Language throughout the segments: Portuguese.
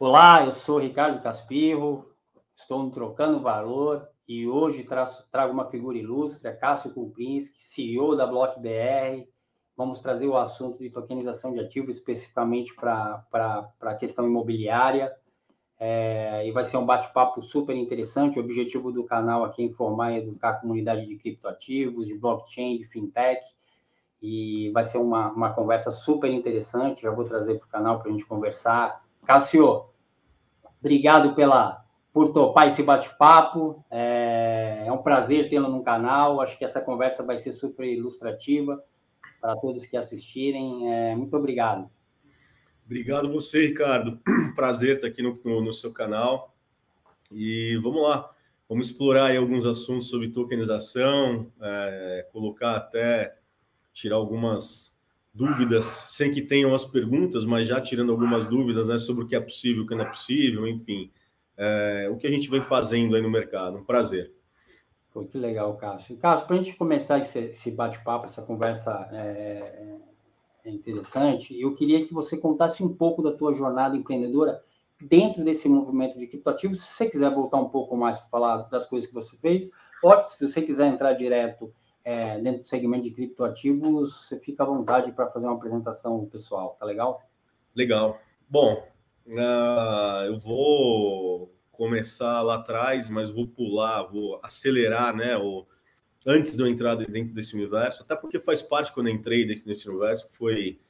Olá, eu sou Ricardo Caspirro, estou no Trocando Valor e hoje trago uma figura ilustre, Cássio Kuprinski, CEO da Block BR. Vamos trazer o assunto de tokenização de ativos, especificamente para a questão imobiliária. É, e vai ser um bate-papo super interessante. O objetivo do canal aqui é informar e educar a comunidade de criptoativos, de blockchain, de fintech. E vai ser uma, uma conversa super interessante. Já vou trazer para o canal para a gente conversar Cássio, obrigado pela por topar esse bate-papo. É, é, um prazer tê-lo no canal. Acho que essa conversa vai ser super ilustrativa para todos que assistirem. É, muito obrigado. Obrigado você, Ricardo. Prazer estar aqui no, no, no seu canal. E vamos lá, vamos explorar alguns assuntos sobre tokenização, é, colocar até tirar algumas dúvidas, sem que tenham as perguntas, mas já tirando algumas dúvidas né, sobre o que é possível, o que não é possível, enfim. É, o que a gente vem fazendo aí no mercado. Um prazer. Pô, que legal, Cássio. Cássio, para a gente começar esse, esse bate-papo, essa conversa é, é interessante, eu queria que você contasse um pouco da tua jornada empreendedora dentro desse movimento de criptoativos. Se você quiser voltar um pouco mais para falar das coisas que você fez, ou se você quiser entrar direto é, dentro do segmento de criptoativos, você fica à vontade para fazer uma apresentação pessoal, tá legal? Legal. Bom, uh, eu vou começar lá atrás, mas vou pular, vou acelerar, né? O, antes de eu entrar dentro desse universo, até porque faz parte quando eu entrei desse, nesse universo, foi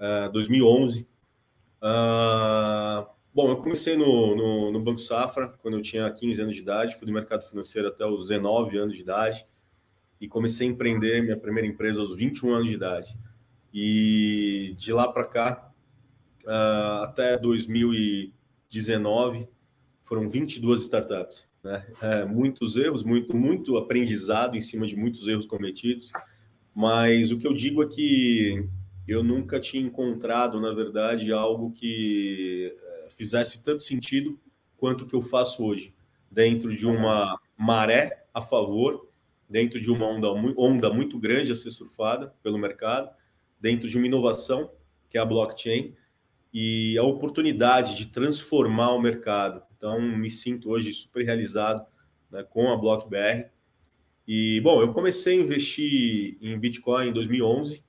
uh, 2011. Uh, bom, eu comecei no, no, no Banco Safra quando eu tinha 15 anos de idade, fui do mercado financeiro até os 19 anos de idade e comecei a empreender minha primeira empresa aos 21 anos de idade. E de lá para cá, uh, até 2019, foram 22 startups. Né? É, muitos erros, muito, muito aprendizado em cima de muitos erros cometidos. Mas o que eu digo é que eu nunca tinha encontrado, na verdade, algo que eh, fizesse tanto sentido quanto o que eu faço hoje, dentro de uma maré a favor dentro de uma onda, onda muito grande a ser surfada pelo mercado, dentro de uma inovação, que é a blockchain, e a oportunidade de transformar o mercado. Então, me sinto hoje super realizado né, com a BlockBR. E, bom, eu comecei a investir em Bitcoin em 2011,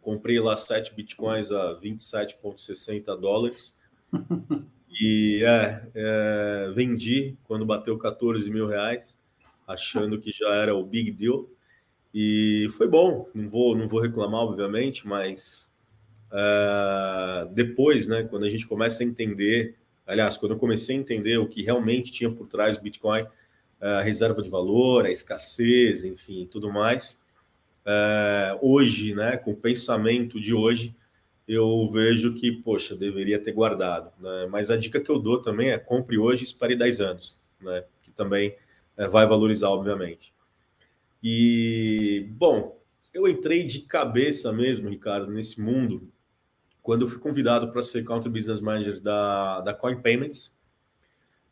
comprei lá 7 Bitcoins a 27,60 dólares. E é, é, vendi quando bateu 14 mil reais achando que já era o big deal. E foi bom, não vou, não vou reclamar, obviamente, mas uh, depois, né, quando a gente começa a entender, aliás, quando eu comecei a entender o que realmente tinha por trás do Bitcoin, a reserva de valor, a escassez, enfim, tudo mais, uh, hoje, né, com o pensamento de hoje, eu vejo que, poxa, deveria ter guardado. Né? Mas a dica que eu dou também é compre hoje e espere 10 anos, né? que também é, vai valorizar, obviamente. E, bom, eu entrei de cabeça mesmo, Ricardo, nesse mundo, quando eu fui convidado para ser Country Business Manager da, da Coin Payments,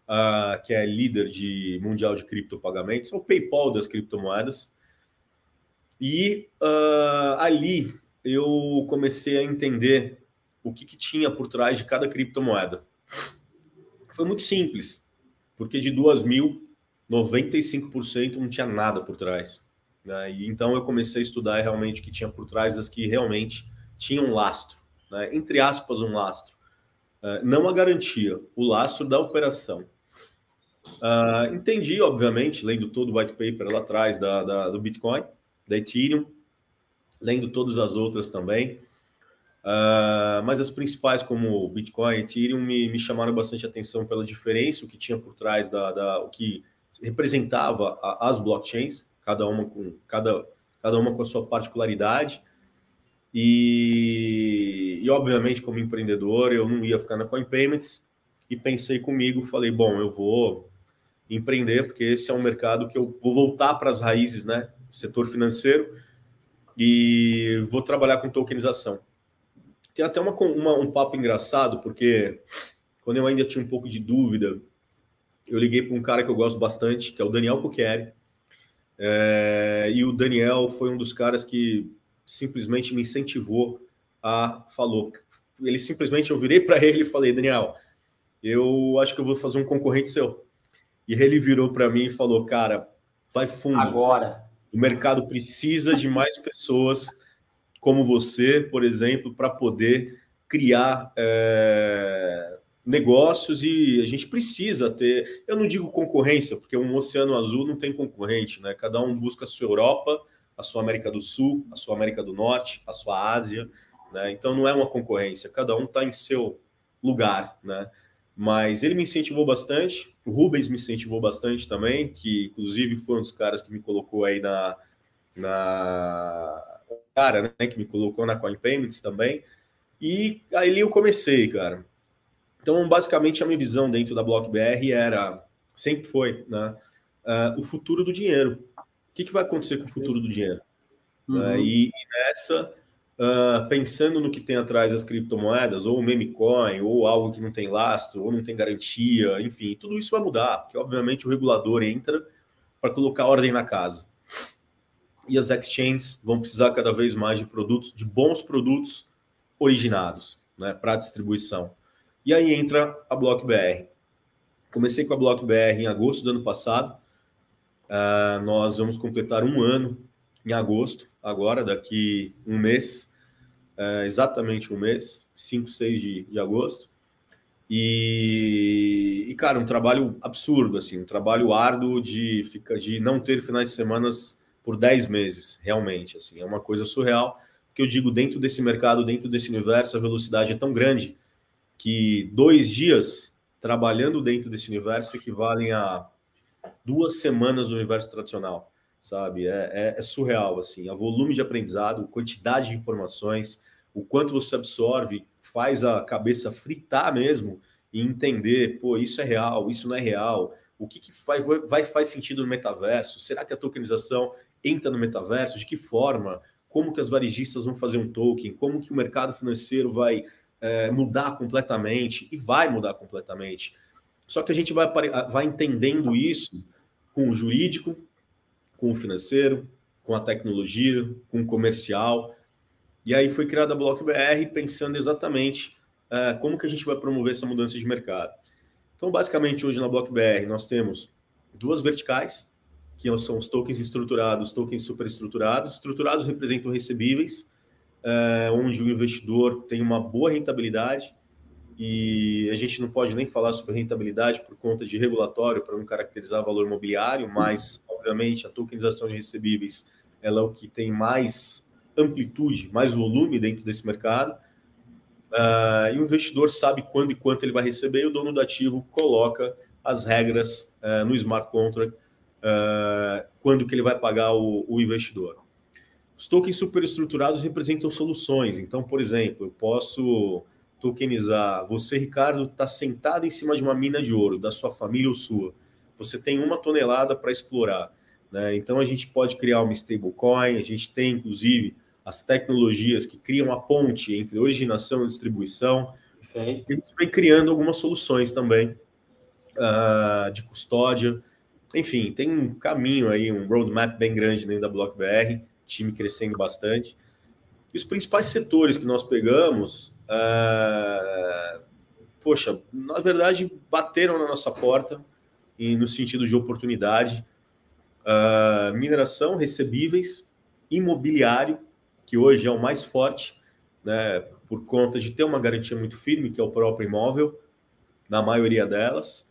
uh, que é líder de mundial de criptopagamentos, é o PayPal das criptomoedas. E uh, ali eu comecei a entender o que, que tinha por trás de cada criptomoeda. Foi muito simples, porque de duas mil 95% não tinha nada por trás. Né? E então eu comecei a estudar realmente o que tinha por trás das que realmente tinham um lastro, né? entre aspas, um lastro. Uh, não a garantia, o lastro da operação. Uh, entendi, obviamente, lendo todo o white paper lá atrás da, da, do Bitcoin, da Ethereum, lendo todas as outras também. Uh, mas as principais, como Bitcoin e Ethereum, me, me chamaram bastante atenção pela diferença, o que tinha por trás da, da o que representava a, as blockchains, cada uma com cada, cada uma com a sua particularidade. E, e, obviamente, como empreendedor, eu não ia ficar na Coin Payments e pensei comigo, falei, bom, eu vou empreender, porque esse é um mercado que eu vou voltar para as raízes, né? Setor financeiro, e vou trabalhar com tokenização. Tem até uma, uma, um papo engraçado, porque quando eu ainda tinha um pouco de dúvida eu liguei para um cara que eu gosto bastante, que é o Daniel Cucchieri. É, e o Daniel foi um dos caras que simplesmente me incentivou a falou. Ele simplesmente eu virei para ele e falei, Daniel, eu acho que eu vou fazer um concorrente seu. E ele virou para mim e falou, cara, vai fundo. Agora. O mercado precisa de mais pessoas como você, por exemplo, para poder criar é, negócios e a gente precisa ter. Eu não digo concorrência, porque um oceano azul não tem concorrente, né? Cada um busca a sua Europa, a sua América do Sul, a sua América do Norte, a sua Ásia, né? Então não é uma concorrência, cada um está em seu lugar, né? Mas ele me incentivou bastante, o Rubens me incentivou bastante também, que inclusive foi um dos caras que me colocou aí na. na cara, né? Que me colocou na Coin Payments também. E aí eu comecei, cara. Então, basicamente, a minha visão dentro da BlockBR era, sempre foi, né? Uh, o futuro do dinheiro. O que, que vai acontecer com o futuro do dinheiro? Uhum. Uh, e, e, nessa, uh, pensando no que tem atrás das criptomoedas, ou meme coin, ou algo que não tem lastro, ou não tem garantia, enfim, tudo isso vai mudar, porque obviamente o regulador entra para colocar ordem na casa. E as exchanges vão precisar cada vez mais de produtos, de bons produtos originados, né, para distribuição. E aí entra a BlockBR. Comecei com a BlockBR em agosto do ano passado. Uh, nós vamos completar um ano em agosto, agora, daqui um mês, é, exatamente um mês, 5, 6 de, de agosto. E, e, cara, um trabalho absurdo, assim, um trabalho árduo de, fica, de não ter finais de semana por 10 meses, realmente, assim, é uma coisa surreal, que eu digo, dentro desse mercado, dentro desse universo, a velocidade é tão grande que dois dias trabalhando dentro desse universo equivalem a duas semanas do universo tradicional sabe? É, é, é, surreal, assim, o volume de aprendizado, quantidade de informações, o quanto você absorve, faz a cabeça fritar mesmo e entender, pô, isso é real, isso não é real, o que, que vai, vai faz sentido no metaverso? Será que a tokenização entra no metaverso? De que forma? Como que as varejistas vão fazer um token? Como que o mercado financeiro vai é, mudar completamente? E vai mudar completamente. Só que a gente vai, vai entendendo isso com o jurídico, com o financeiro, com a tecnologia, com o comercial. E aí foi criada a BlockBR pensando exatamente uh, como que a gente vai promover essa mudança de mercado. Então, basicamente, hoje na BlockBR nós temos duas verticais, que são os tokens estruturados, tokens superestruturados. Estruturados representam recebíveis, uh, onde o investidor tem uma boa rentabilidade e a gente não pode nem falar sobre rentabilidade por conta de regulatório para não caracterizar valor imobiliário, mas obviamente a tokenização de recebíveis ela é o que tem mais amplitude, mais volume dentro desse mercado. Uh, e o investidor sabe quando e quanto ele vai receber, e o dono do ativo coloca as regras uh, no smart contract uh, quando que ele vai pagar o, o investidor. Os tokens superestruturados representam soluções. Então, por exemplo, eu posso tokenizar. Você, Ricardo, está sentado em cima de uma mina de ouro, da sua família ou sua. Você tem uma tonelada para explorar. Né? Então, a gente pode criar uma stablecoin, a gente tem, inclusive, as tecnologias que criam a ponte entre originação e distribuição. E a gente vem criando algumas soluções também uh, de custódia. Enfim, tem um caminho aí, um roadmap bem grande dentro da BlockBR, time crescendo bastante. E os principais setores que nós pegamos Uh, poxa, na verdade, bateram na nossa porta e no sentido de oportunidade. Uh, mineração, recebíveis, imobiliário, que hoje é o mais forte, né, por conta de ter uma garantia muito firme, que é o próprio imóvel, na maioria delas,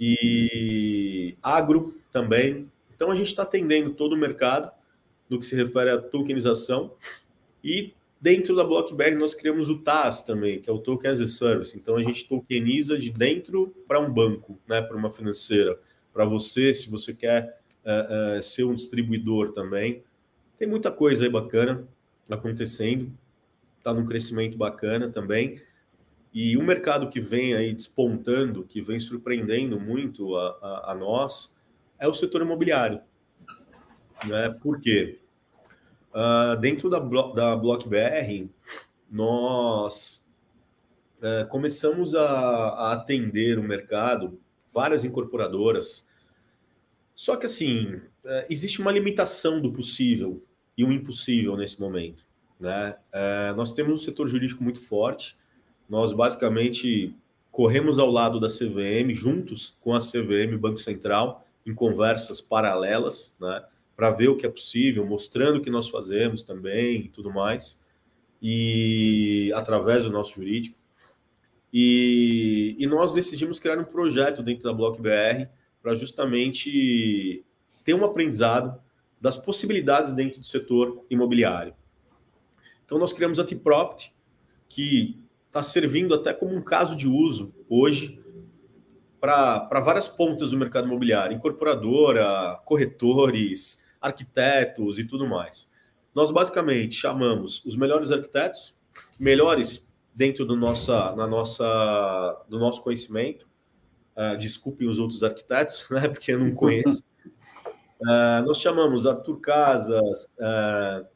e agro também. Então, a gente está atendendo todo o mercado no que se refere à tokenização e Dentro da BlockBerry, nós criamos o TAS também, que é o Token as a Service. Então, a gente tokeniza de dentro para um banco, né, para uma financeira. Para você, se você quer uh, uh, ser um distribuidor também. Tem muita coisa aí bacana acontecendo. Está num crescimento bacana também. E um mercado que vem aí despontando, que vem surpreendendo muito a, a, a nós, é o setor imobiliário. Né? Por quê? Uh, dentro da, da BlockBR, nós uh, começamos a, a, atender o mercado, várias incorporadoras. Só que, assim, uh, existe uma limitação do possível e o impossível nesse momento. Né? É, nós temos um setor jurídico muito forte, nós basicamente corremos ao lado da CVM, juntos com a CVM, Banco Central, em conversas paralelas, né, para ver o que é possível, mostrando o que nós fazemos também e tudo mais, e através do nosso jurídico. E, e nós decidimos criar um projeto dentro da Block BR para justamente ter um aprendizado das possibilidades dentro do setor imobiliário. Então, nós criamos a T-Property, que está servindo até como um caso de uso hoje para várias pontas do mercado imobiliário, incorporadora, corretores, arquitetos e tudo mais. Nós basicamente chamamos os melhores arquitetos, melhores dentro do, nossa, na nossa, do nosso conhecimento. Uh, desculpem os outros arquitetos, né, porque eu não conheço. Uh, nós chamamos Arthur Casas, uh,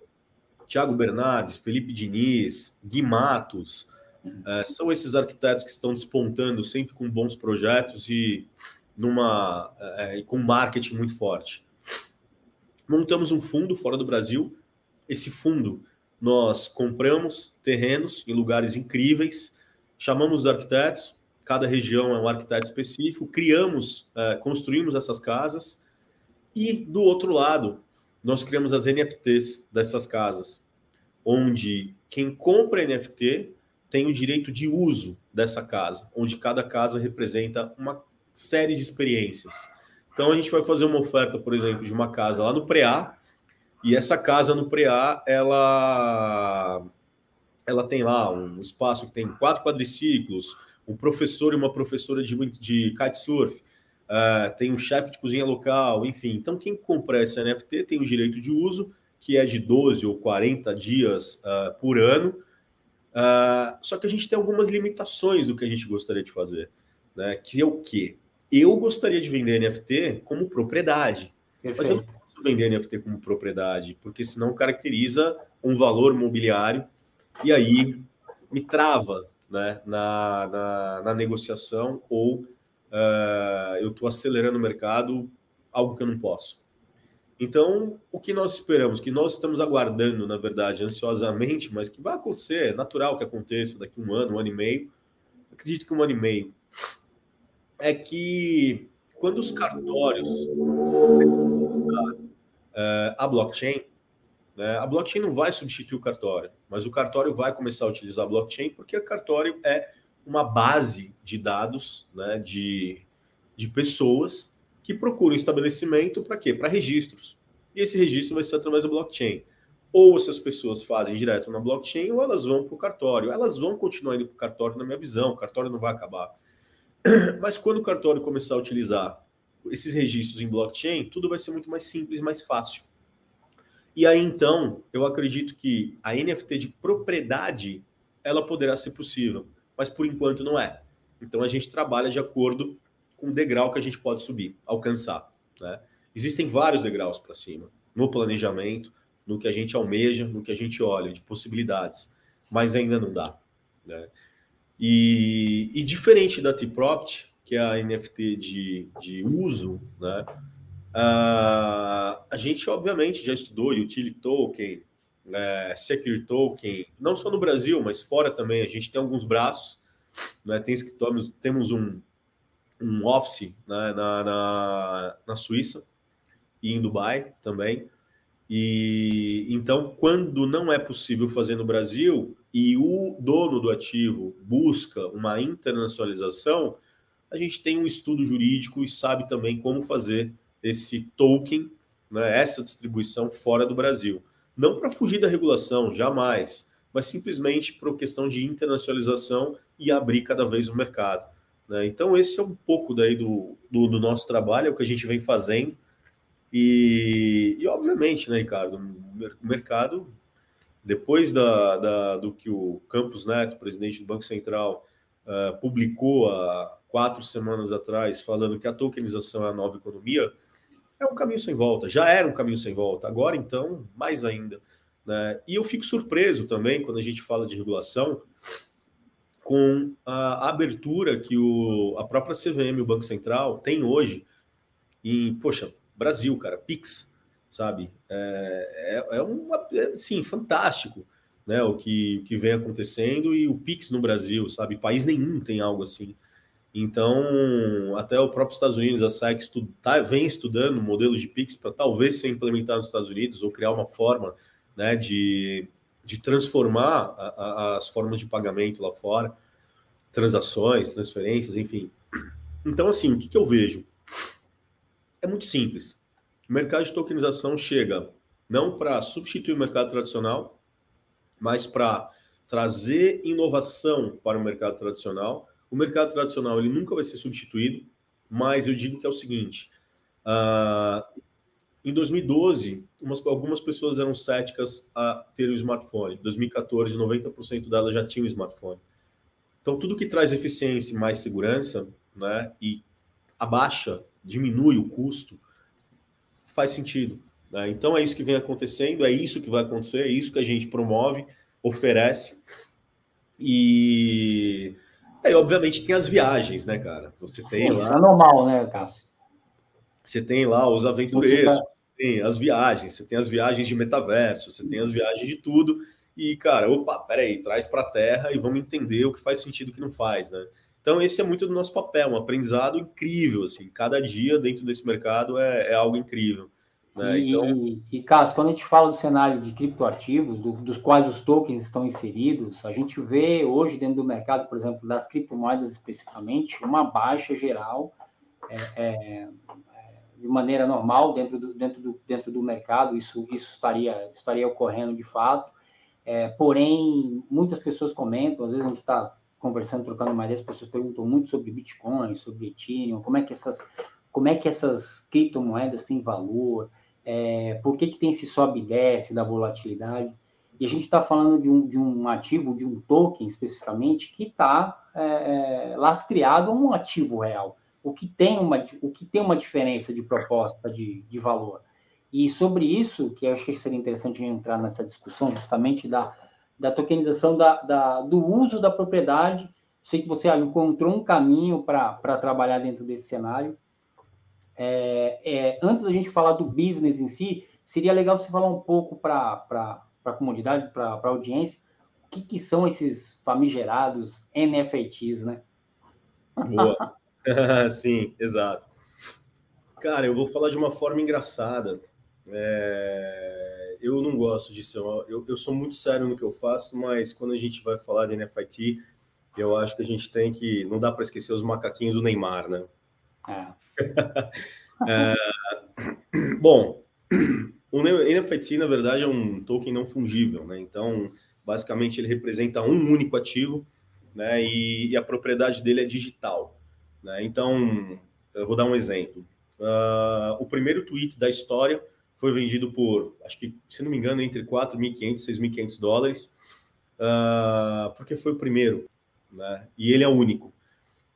Tiago Bernardes, Felipe Diniz, Gui Matos, uh, são esses arquitetos que estão despontando sempre com bons projetos e numa uh, com marketing muito forte. Montamos um fundo fora do Brasil. Esse fundo nós compramos terrenos em lugares incríveis, chamamos os arquitetos, cada região é um arquiteto específico, criamos, uh, construímos essas casas e do outro lado, nós criamos as NFTs dessas casas, onde quem compra NFT tem o direito de uso dessa casa, onde cada casa representa uma série de experiências. Então a gente vai fazer uma oferta, por exemplo, de uma casa lá no Preá, e essa casa no Preá, ela ela tem lá um espaço que tem quatro quadriciclos, um professor e uma professora de, de kitesurf, uh, tem um chefe de cozinha local, enfim. Então, quem compra essa NFT tem o direito de uso, que é de 12 ou 40 dias uh, por ano. Uh, só que a gente tem algumas limitações do que a gente gostaria de fazer, né? Que é o quê? Eu gostaria de vender NFT como propriedade. Perfeito. Mas eu não posso vender NFT como propriedade, porque senão caracteriza um valor mobiliário e aí me trava né, na, na, na negociação ou uh, eu estou acelerando o mercado, algo que eu não posso. Então, o que nós esperamos, que nós estamos aguardando, na verdade, ansiosamente, mas que vai acontecer, é natural que aconteça daqui um ano, um ano e meio, acredito que um ano e meio, é que quando os cartórios uh, a blockchain, né, a blockchain não vai substituir o cartório, mas o cartório vai começar a utilizar a blockchain porque o cartório é uma base de dados né, de, de pessoas que procuram estabelecimento para quê? Para registros. E esse registro vai ser através da blockchain. Ou essas pessoas fazem direto na blockchain, ou elas vão para o cartório. Elas vão continuar indo para o cartório, na minha visão. O cartório não vai acabar. Mas quando o cartório começar a utilizar esses registros em blockchain, tudo vai ser muito mais simples mais fácil. E aí, então, eu acredito que a NFT de propriedade, ela poderá ser possível mas por enquanto não é. Então a gente trabalha de acordo com o degrau que a gente pode subir, alcançar. Né? Existem vários degraus para cima, no planejamento, no que a gente almeja, no que a gente olha, de possibilidades, mas ainda não dá. Né? E, e diferente da T-Propt, que é a NFT de, de uso, né? Uh, a gente obviamente já estudou Utility Token, é, Secure Token, não só no Brasil, mas fora também. A gente tem alguns braços, né? tem escritórios, temos um, um office né? na, na, na Suíça e em Dubai também. E então, quando não é possível fazer no Brasil e o dono do ativo busca uma internacionalização, a gente tem um estudo jurídico e sabe também como fazer esse token, né, essa distribuição fora do Brasil. Não para fugir da regulação, jamais, mas simplesmente por questão de internacionalização e abrir cada vez o mercado. Né? Então, esse é um pouco daí do, do, do, nosso trabalho, é o que a gente vem fazendo. E, e obviamente, né, Ricardo, o mercado, depois da, da, do que o Campos Neto, presidente do Banco Central, uh, publicou há quatro semanas atrás, falando que a tokenização é a nova economia, é um caminho sem volta. Já era um caminho sem volta, agora então, mais ainda. Né? E eu fico surpreso também quando a gente fala de regulação com a abertura que o, a própria CVM, o Banco Central, tem hoje em, poxa, Brasil, cara, Pix, sabe? É, é, é é, sim, fantástico, né? O que, que vem acontecendo e o Pix no Brasil, sabe? País nenhum tem algo assim. Então, até o próprio Estados Unidos, a SEC estuda, tá, vem estudando modelos de Pix para talvez ser implementado nos Estados Unidos ou criar uma forma né, de, de transformar a, a, as formas de pagamento lá fora, transações, transferências, enfim. Então, assim, o que, que eu vejo? É muito simples. O mercado de tokenização chega não para substituir o mercado tradicional, mas para trazer inovação para o mercado tradicional. O mercado tradicional ele nunca vai ser substituído, mas eu digo que é o seguinte: uh, em 2012, umas, algumas pessoas eram céticas a ter o smartphone. Em 2014, 90% delas já tinham smartphone. Então, tudo que traz eficiência e mais segurança, né, e abaixa, diminui o custo, faz sentido. Né? Então, é isso que vem acontecendo, é isso que vai acontecer, é isso que a gente promove, oferece. E aí, obviamente, tem as viagens, né, cara? Você tem Sim, lá... isso é normal, né, Cássio? Você tem lá os aventureiros, você tem as viagens, você tem as viagens de metaverso, você tem as viagens de tudo. E, cara, opa, peraí, traz para a terra e vamos entender o que faz sentido e o que não faz, né? Então, esse é muito do nosso papel, um aprendizado incrível, assim. Cada dia dentro desse mercado é, é algo incrível. Né? E, então... e, Cássio, quando a gente fala do cenário de criptoativos, do, dos quais os tokens estão inseridos, a gente vê hoje dentro do mercado, por exemplo, das criptomoedas especificamente, uma baixa geral é, é, de maneira normal dentro do, dentro do, dentro do mercado, isso, isso estaria, estaria ocorrendo de fato. É, porém, muitas pessoas comentam, às vezes a gente está conversando, trocando uma ideia, as pessoas perguntam muito sobre Bitcoin, sobre Ethereum, como é que essas, como é que essas criptomoedas têm valor, é, por que, que tem esse sobe e desce da volatilidade. E a gente está falando de um, de um ativo, de um token especificamente, que está é, é, lastreado a um ativo real o que tem uma, o que tem uma diferença de proposta de, de valor. E sobre isso, que eu acho que seria interessante entrar nessa discussão justamente da, da tokenização da, da, do uso da propriedade. Sei que você encontrou um caminho para trabalhar dentro desse cenário. É, é, antes da gente falar do business em si, seria legal você falar um pouco para a comunidade, para a audiência, o que, que são esses famigerados NFTs, né? Boa. Sim, exato. Cara, eu vou falar de uma forma engraçada. É... Eu não gosto disso. Eu, eu sou muito sério no que eu faço, mas quando a gente vai falar de NFIT, eu acho que a gente tem que. Não dá para esquecer os macaquinhos do Neymar, né? É. é... Bom, o NFT, na verdade, é um token não fungível, né? Então, basicamente, ele representa um único ativo, né? E, e a propriedade dele é digital. Né? Então, eu vou dar um exemplo. Uh, o primeiro tweet da história foi vendido por, acho que, se não me engano, entre 4.500 e 6.500 dólares, uh, porque foi o primeiro, né? E ele é único.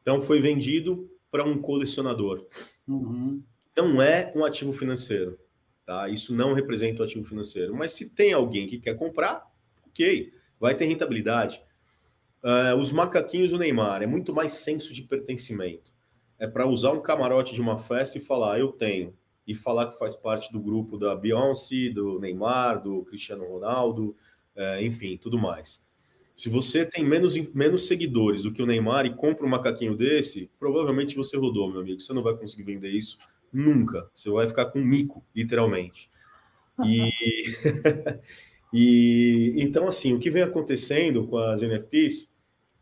Então, foi vendido para um colecionador. Uhum. Não é um ativo financeiro, tá? Isso não representa um ativo financeiro. Mas se tem alguém que quer comprar, ok, vai ter rentabilidade. Uh, os macaquinhos do Neymar é muito mais senso de pertencimento. É para usar um camarote de uma festa e falar, eu tenho. E falar que faz parte do grupo da Beyoncé, do Neymar, do Cristiano Ronaldo, uh, enfim, tudo mais. Se você tem menos, menos seguidores do que o Neymar e compra um macaquinho desse, provavelmente você rodou, meu amigo. Você não vai conseguir vender isso nunca. Você vai ficar com mico, literalmente. E, e então, assim, o que vem acontecendo com as NFTs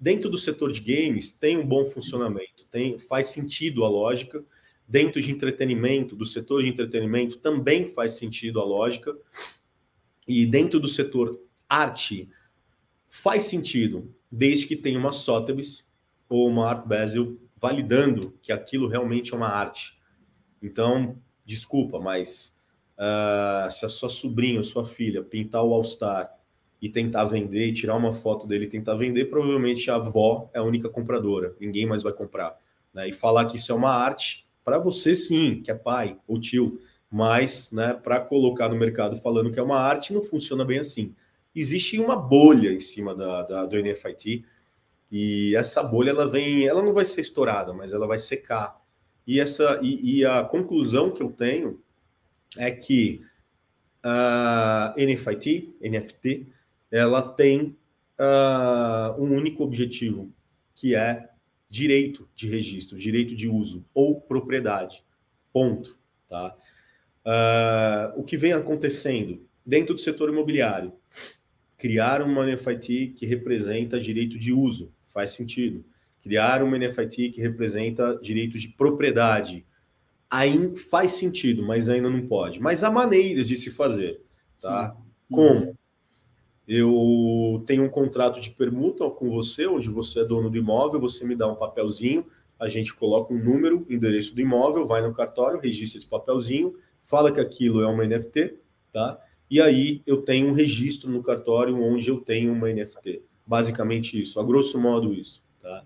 Dentro do setor de games tem um bom funcionamento, tem faz sentido a lógica. Dentro de entretenimento, do setor de entretenimento, também faz sentido a lógica. E dentro do setor arte, faz sentido, desde que tenha uma Sotheby's ou uma Art Basel validando que aquilo realmente é uma arte. Então, desculpa, mas uh, se a sua sobrinha ou sua filha pintar o All-Star e tentar vender e tirar uma foto dele e tentar vender, provavelmente a avó é a única compradora, ninguém mais vai comprar. Né? E falar que isso é uma arte, para você sim, que é pai ou tio, mas né, para colocar no mercado falando que é uma arte, não funciona bem assim. Existe uma bolha em cima da, da, do NFIT, e essa bolha ela vem, ela não vai ser estourada, mas ela vai secar. E essa e, e a conclusão que eu tenho é que a NFIT, NFT, ela tem uh, um único objetivo, que é direito de registro, direito de uso ou propriedade. Ponto. Tá? Uh, o que vem acontecendo dentro do setor imobiliário? Criar uma NFIT que representa direito de uso, faz sentido. Criar uma NFIT que representa direito de propriedade, aí faz sentido, mas ainda não pode. Mas há maneiras de se fazer, tá? Sim. Como? Eu tenho um contrato de permuta com você, onde você é dono do imóvel, você me dá um papelzinho, a gente coloca um número, endereço do imóvel, vai no cartório, registra esse papelzinho, fala que aquilo é uma NFT, tá? E aí eu tenho um registro no cartório onde eu tenho uma NFT. Basicamente isso, a grosso modo isso, tá?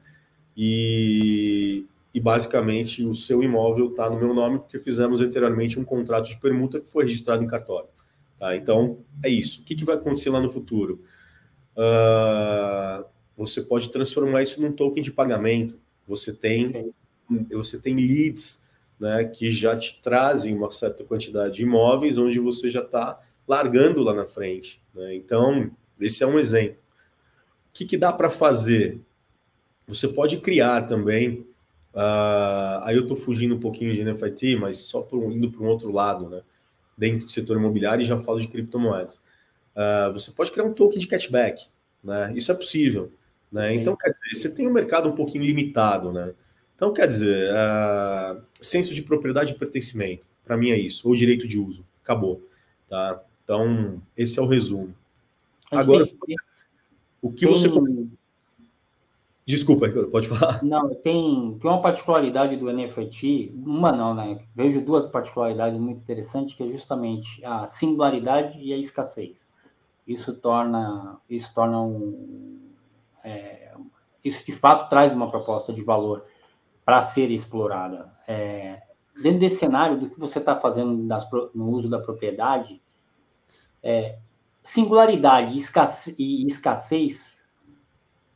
E, e basicamente o seu imóvel está no meu nome porque fizemos anteriormente um contrato de permuta que foi registrado em cartório. Tá? Então, é isso. O que, que vai acontecer lá no futuro? Uh, você pode transformar isso num token de pagamento. Você tem, você tem leads né, que já te trazem uma certa quantidade de imóveis onde você já está largando lá na frente. Né? Então, esse é um exemplo. O que, que dá para fazer? Você pode criar também. Uh, aí eu estou fugindo um pouquinho de NFT, mas só por, indo para um outro lado, né? Dentro do setor imobiliário e já falo de criptomoedas. Uh, você pode criar um token de cashback, né? Isso é possível, né? Então, quer dizer, você tem um mercado um pouquinho limitado, né? Então, quer dizer, uh, senso de propriedade e pertencimento, para mim é isso, ou direito de uso, acabou, tá? Então, esse é o resumo. Agora, o que você Desculpa, pode falar. Não, tem, tem uma particularidade do NFT, uma não, né? Vejo duas particularidades muito interessantes, que é justamente a singularidade e a escassez. Isso torna, isso torna um, é, isso de fato traz uma proposta de valor para ser explorada. É, dentro desse cenário do que você está fazendo das, no uso da propriedade, é, singularidade e escassez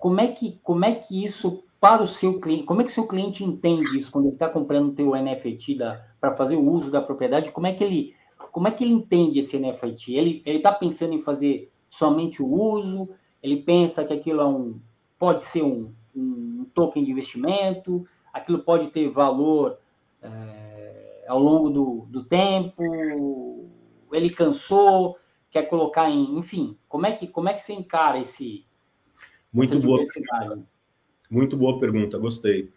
como é que, como é que isso para o seu cliente, como é que seu cliente entende isso quando ele está comprando o teu NFT para fazer o uso da propriedade? Como é que ele, como é que ele entende esse NFT? Ele está pensando em fazer somente o uso? Ele pensa que aquilo é um, pode ser um, um token de investimento? Aquilo pode ter valor é, ao longo do, do tempo? Ele cansou? Quer colocar em, enfim? Como é que como é que você encara esse muito boa. Muito boa pergunta, gostei.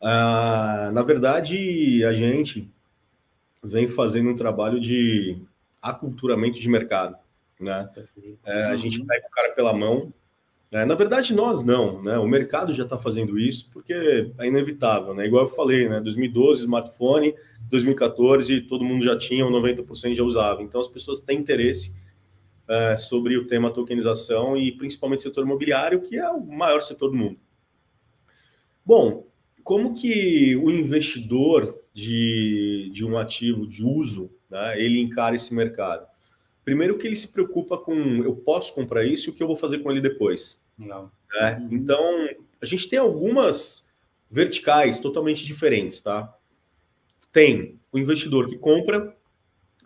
Ah, na verdade, a gente vem fazendo um trabalho de aculturamento de mercado, né? É, a gente uhum. pega o cara pela mão. Né? Na verdade, nós não, né? O mercado já está fazendo isso porque é inevitável, né? Igual eu falei, né? 2012, smartphone, 2014, todo mundo já tinha, 90% já usava. Então, as pessoas têm interesse é, sobre o tema tokenização e principalmente setor imobiliário, que é o maior setor do mundo. Bom, como que o investidor de, de um ativo de uso, né, ele encara esse mercado? Primeiro que ele se preocupa com eu posso comprar isso e o que eu vou fazer com ele depois. Não. Né? Uhum. Então, a gente tem algumas verticais totalmente diferentes, tá? Tem o investidor que compra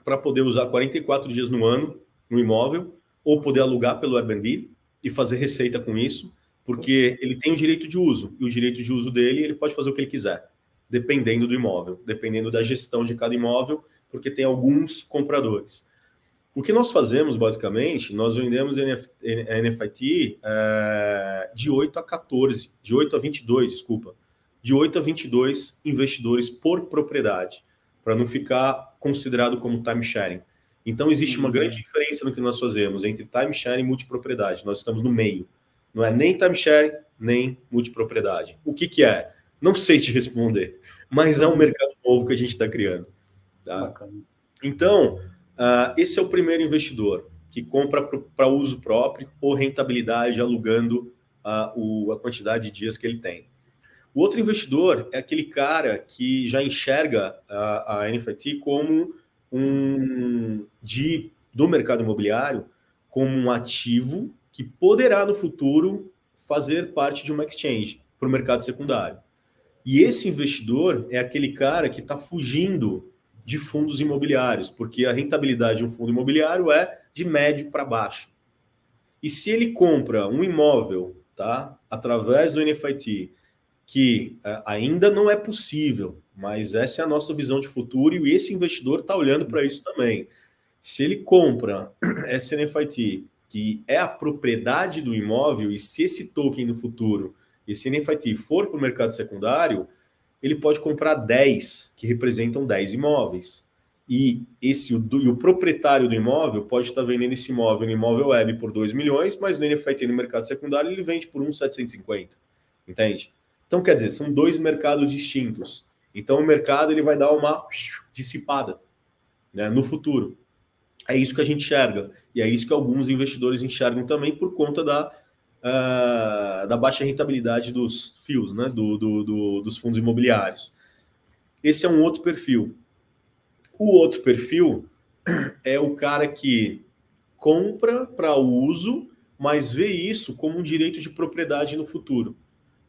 para poder usar 44 dias no ano no imóvel, ou poder alugar pelo Airbnb e fazer receita com isso, porque ele tem o direito de uso, e o direito de uso dele, ele pode fazer o que ele quiser, dependendo do imóvel, dependendo da gestão de cada imóvel, porque tem alguns compradores. O que nós fazemos, basicamente, nós vendemos NFIT é, de 8 a 14, de 8 a 22, desculpa, de 8 a 22 investidores por propriedade, para não ficar considerado como time sharing. Então, existe uma grande diferença no que nós fazemos entre timeshare e multipropriedade. Nós estamos no meio. Não é nem timeshare, nem multipropriedade. O que, que é? Não sei te responder, mas é um mercado novo que a gente está criando. Tá? Então, uh, esse é o primeiro investidor que compra para uso próprio ou rentabilidade, alugando uh, o, a quantidade de dias que ele tem. O outro investidor é aquele cara que já enxerga a, a NFT como um de do mercado imobiliário como um ativo que poderá no futuro fazer parte de uma exchange para o mercado secundário. E esse investidor é aquele cara que está fugindo de fundos imobiliários, porque a rentabilidade de um fundo imobiliário é de médio para baixo. E se ele compra um imóvel, tá, através do NFIT, que uh, ainda não é possível, mas essa é a nossa visão de futuro e esse investidor está olhando para isso também. Se ele compra SNFIT, que é a propriedade do imóvel, e se esse token no futuro, esse NFIT for para o mercado secundário, ele pode comprar 10, que representam 10 imóveis. E esse o, e o proprietário do imóvel pode estar vendendo esse imóvel no imóvel web por 2 milhões, mas no NFIT no mercado secundário ele vende por 1,750. Entende? Então, quer dizer, são dois mercados distintos. Então, o mercado ele vai dar uma dissipada né, no futuro. É isso que a gente enxerga. E é isso que alguns investidores enxergam também por conta da, uh, da baixa rentabilidade dos fios, né, do, do, do, dos fundos imobiliários. Esse é um outro perfil. O outro perfil é o cara que compra para uso, mas vê isso como um direito de propriedade no futuro.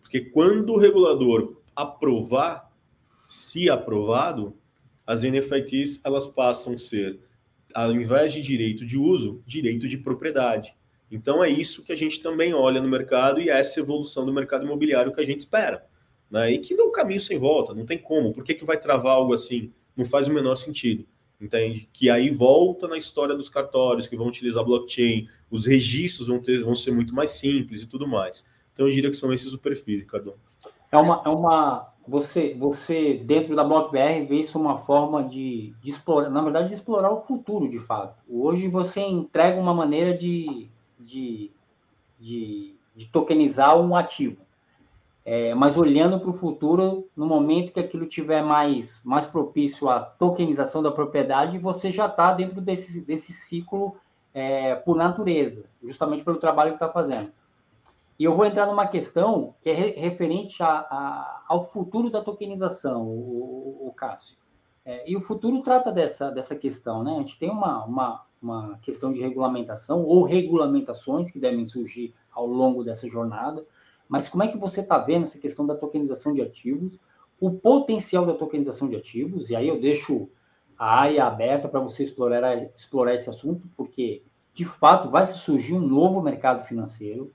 Porque quando o regulador aprovar, se aprovado, as NFTs elas passam a ser, ao invés de direito de uso, direito de propriedade. Então é isso que a gente também olha no mercado e é essa evolução do mercado imobiliário que a gente espera. Né? E que não caminho sem volta, não tem como. Por que, que vai travar algo assim? Não faz o menor sentido. Entende? Que aí volta na história dos cartórios que vão utilizar blockchain, os registros vão, ter, vão ser muito mais simples e tudo mais. Então eu diria que são esses os perfis, Ricardo. É uma, é uma você, você dentro da BlockBR vê isso uma forma de, de explorar, na verdade, de explorar o futuro de fato. Hoje você entrega uma maneira de, de, de, de tokenizar um ativo. É, mas olhando para o futuro, no momento que aquilo tiver mais, mais propício à tokenização da propriedade, você já está dentro desse, desse ciclo é, por natureza, justamente pelo trabalho que está fazendo. E eu vou entrar numa questão que é referente a, a, ao futuro da tokenização, o, o, Cássio. É, e o futuro trata dessa, dessa questão, né? A gente tem uma, uma, uma questão de regulamentação ou regulamentações que devem surgir ao longo dessa jornada. Mas como é que você está vendo essa questão da tokenização de ativos, o potencial da tokenização de ativos? E aí eu deixo a área aberta para você explorar, explorar esse assunto, porque de fato vai surgir um novo mercado financeiro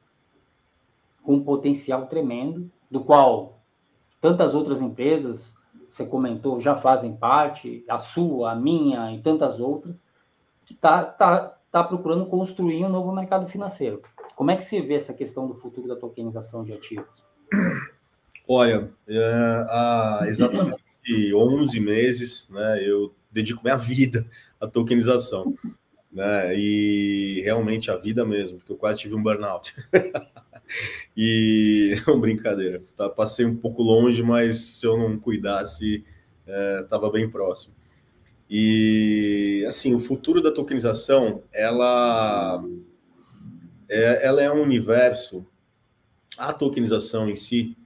com um potencial tremendo, do qual tantas outras empresas, você comentou, já fazem parte, a sua, a minha e tantas outras, que está tá, tá procurando construir um novo mercado financeiro. Como é que você vê essa questão do futuro da tokenização de ativos? Olha, é, há exatamente 11 meses, né, eu dedico minha vida à tokenização, né, e realmente a vida mesmo, porque eu quase tive um burnout. E não brincadeira, tá, passei um pouco longe, mas se eu não cuidasse, estava é, bem próximo. E assim, o futuro da tokenização, ela é, ela é um universo, a tokenização em si,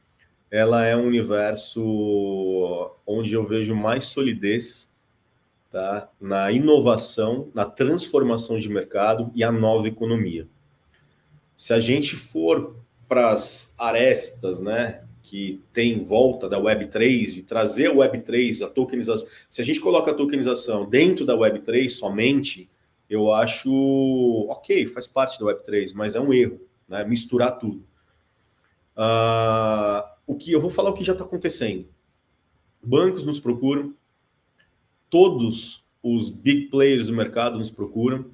ela é um universo onde eu vejo mais solidez tá? na inovação, na transformação de mercado e a nova economia. Se a gente for para as arestas, né, que tem em volta da Web3 e trazer a Web3, a tokenização, se a gente coloca a tokenização dentro da Web3 somente, eu acho ok, faz parte da Web3, mas é um erro, né, misturar tudo. Uh, o que eu vou falar o que já está acontecendo. Bancos nos procuram, todos os big players do mercado nos procuram,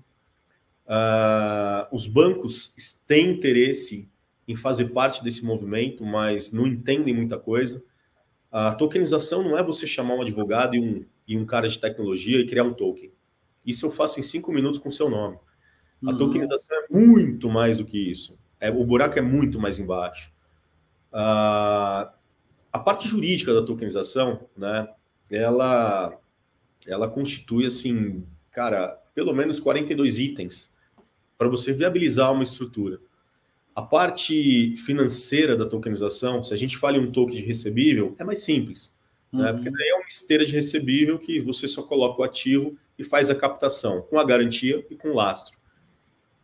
Uh, os bancos têm interesse em fazer parte desse movimento, mas não entendem muita coisa. A tokenização não é você chamar um advogado e um, e um cara de tecnologia e criar um token. Isso eu faço em cinco minutos com seu nome. A uhum. tokenização é muito mais do que isso. É, o buraco é muito mais embaixo. Uh, a parte jurídica da tokenização, né, ela, ela constitui, assim, cara, pelo menos 42 itens para você viabilizar uma estrutura. A parte financeira da tokenização, se a gente fala em um token de recebível, é mais simples. Né? Uhum. Né? Porque daí é uma esteira de recebível que você só coloca o ativo e faz a captação, com a garantia e com lastro.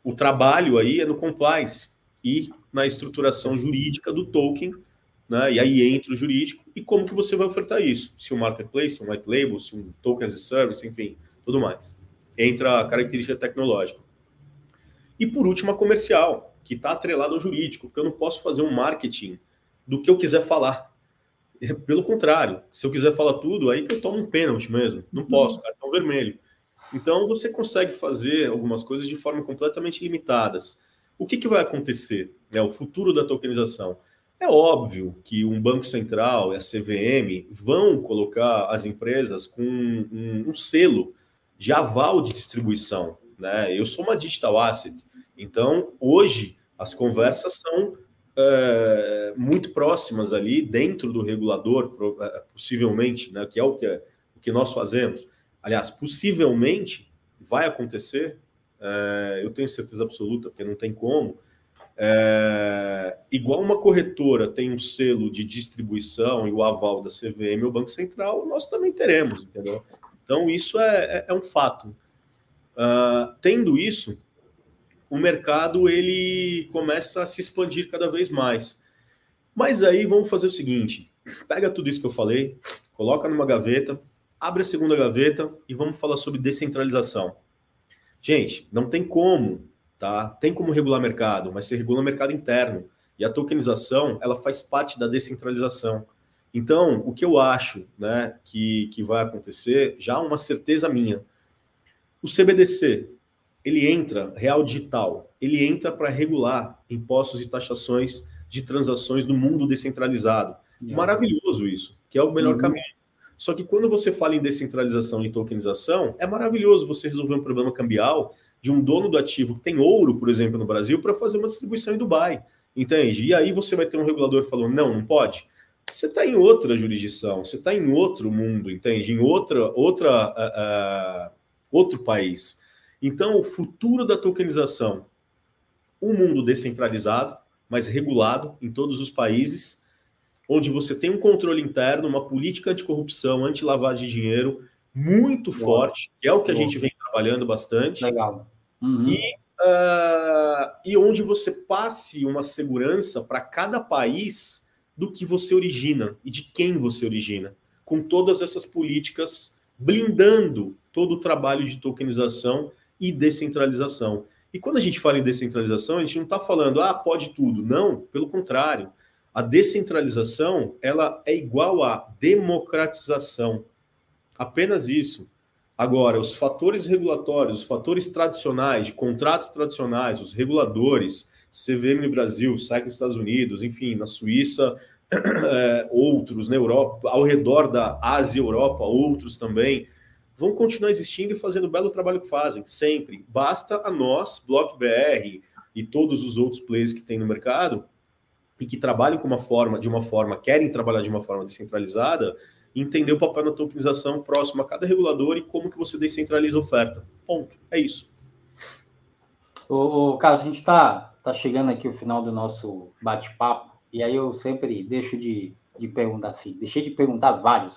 O trabalho aí é no compliance e na estruturação jurídica do token, né? e aí entra o jurídico, e como que você vai ofertar isso? Se um marketplace, se um white label, se um token as a service, enfim, tudo mais. Entra a característica tecnológica. E por último, a comercial, que está atrelada ao jurídico, porque eu não posso fazer um marketing do que eu quiser falar. Pelo contrário, se eu quiser falar tudo, aí que eu tomo um pênalti mesmo. Não uhum. posso, cartão vermelho. Então você consegue fazer algumas coisas de forma completamente limitadas. O que, que vai acontecer? É o futuro da tokenização. É óbvio que um banco central e a CVM vão colocar as empresas com um, um selo de aval de distribuição. Né? Eu sou uma digital asset, então hoje as conversas são é, muito próximas ali dentro do regulador, é, possivelmente, né? que é o que, é, o que nós fazemos. Aliás, possivelmente vai acontecer, é, eu tenho certeza absoluta, porque não tem como, é, igual uma corretora tem um selo de distribuição e o aval da CVM ou Banco Central, nós também teremos, entendeu? Então, isso é, é, um fato. Uh, tendo isso, o mercado ele começa a se expandir cada vez mais. Mas aí vamos fazer o seguinte: pega tudo isso que eu falei, coloca numa gaveta, abre a segunda gaveta e vamos falar sobre descentralização. Gente, não tem como tá? Tem como regular mercado, mas você regula mercado interno. E a tokenização, ela faz parte da descentralização. Então, o que eu acho né, que, que vai acontecer, já uma certeza minha, o CBDC, ele entra, real digital, ele entra para regular impostos e taxações de transações no mundo descentralizado. Yeah. Maravilhoso isso, que é o melhor uhum. caminho. Só que quando você fala em descentralização e tokenização, é maravilhoso você resolver um problema cambial de um dono do ativo que tem ouro, por exemplo, no Brasil, para fazer uma distribuição em Dubai. Entende? E aí você vai ter um regulador falando, não, não pode. Você está em outra jurisdição, você está em outro mundo, entende? Em outra, outra, uh, uh, outro país. Então, o futuro da tokenização, um mundo descentralizado, mas regulado em todos os países, onde você tem um controle interno, uma política anticorrupção, anti-lavagem de dinheiro muito forte, que é o que a gente vem trabalhando bastante. Legal. Uhum. E, uh, e onde você passe uma segurança para cada país do que você origina e de quem você origina, com todas essas políticas blindando todo o trabalho de tokenização e descentralização. E quando a gente fala em descentralização, a gente não está falando, ah, pode tudo. Não, pelo contrário. A descentralização ela é igual à democratização. Apenas isso. Agora, os fatores regulatórios, os fatores tradicionais, de contratos tradicionais, os reguladores, CVM no Brasil, SAC nos Estados Unidos, enfim, na Suíça, é, outros, na Europa, ao redor da Ásia e Europa, outros também, vão continuar existindo e fazendo o belo trabalho que fazem, sempre. Basta a nós, Block BR e todos os outros players que tem no mercado e que trabalham com uma forma, de uma forma, querem trabalhar de uma forma descentralizada, entender o papel da tokenização próximo a cada regulador e como que você descentraliza a oferta. Ponto. É isso. O, Carlos, a gente está tá chegando aqui ao final do nosso bate-papo e aí eu sempre deixo de, de perguntar assim, deixei de perguntar várias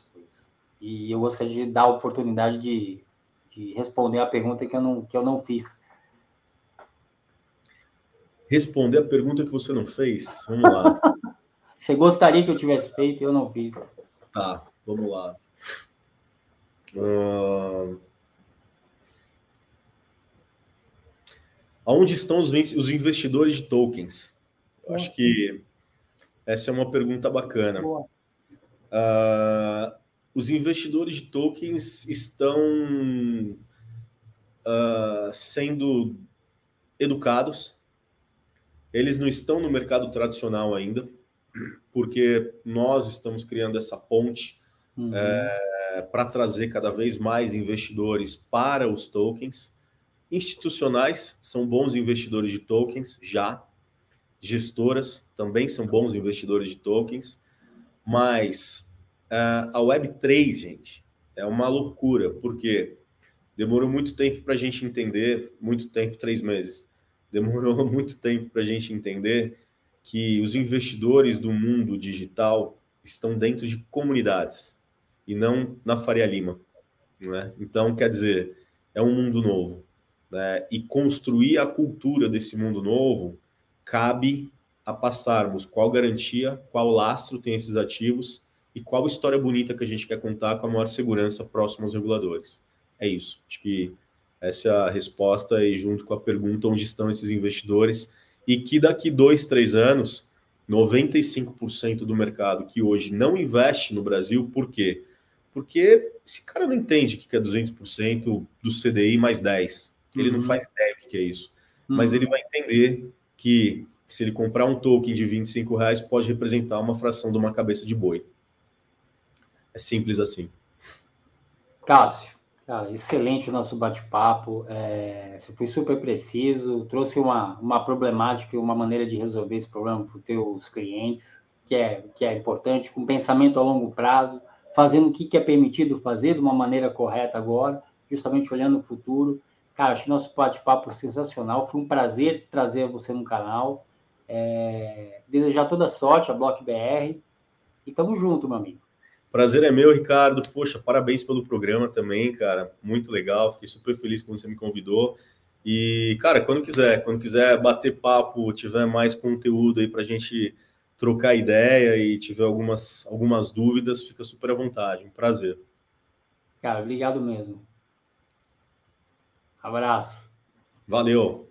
e eu gostaria de dar a oportunidade de, de responder a pergunta que eu não, que eu não fiz. Responder a pergunta que você não fez? Vamos lá. você gostaria que eu tivesse feito e eu não fiz. Tá. Vamos lá. Uh... Aonde estão os, os investidores de tokens? Acho que essa é uma pergunta bacana. Uh, os investidores de tokens estão uh, sendo educados. Eles não estão no mercado tradicional ainda, porque nós estamos criando essa ponte uhum. é, para trazer cada vez mais investidores para os tokens. Institucionais são bons investidores de tokens já, gestoras também são bons investidores de tokens, mas a Web3, gente, é uma loucura, porque demorou muito tempo para a gente entender muito tempo três meses demorou muito tempo para a gente entender que os investidores do mundo digital estão dentro de comunidades e não na Faria Lima. Né? Então, quer dizer, é um mundo novo. Né? E construir a cultura desse mundo novo cabe a passarmos qual garantia, qual lastro tem esses ativos e qual história bonita que a gente quer contar com a maior segurança próximo aos reguladores. É isso. Acho que essa é a resposta e junto com a pergunta onde estão esses investidores e que daqui dois, três anos 95% do mercado que hoje não investe no Brasil, por quê? Porque esse cara não entende o que é 200% do CDI mais 10. Ele uhum. não faz ideia que é isso. Uhum. Mas ele vai entender que se ele comprar um token de 25 reais, pode representar uma fração de uma cabeça de boi. É simples assim. Cássio, cara, excelente o nosso bate-papo. É, você foi super preciso, trouxe uma, uma problemática e uma maneira de resolver esse problema para os teus clientes, que é, que é importante, com pensamento a longo prazo, fazendo o que, que é permitido fazer de uma maneira correta agora, justamente olhando o futuro. Cara, achei nosso bate-papo sensacional. Foi um prazer trazer você no canal. É, desejar toda sorte a Block BR. E tamo junto, meu amigo. Prazer é meu, Ricardo. Poxa, parabéns pelo programa também, cara. Muito legal. Fiquei super feliz quando você me convidou. E, cara, quando quiser, quando quiser bater papo, tiver mais conteúdo aí para a gente trocar ideia e tiver algumas, algumas dúvidas, fica super à vontade. Um prazer. Cara, obrigado mesmo. Abraço. Valeu.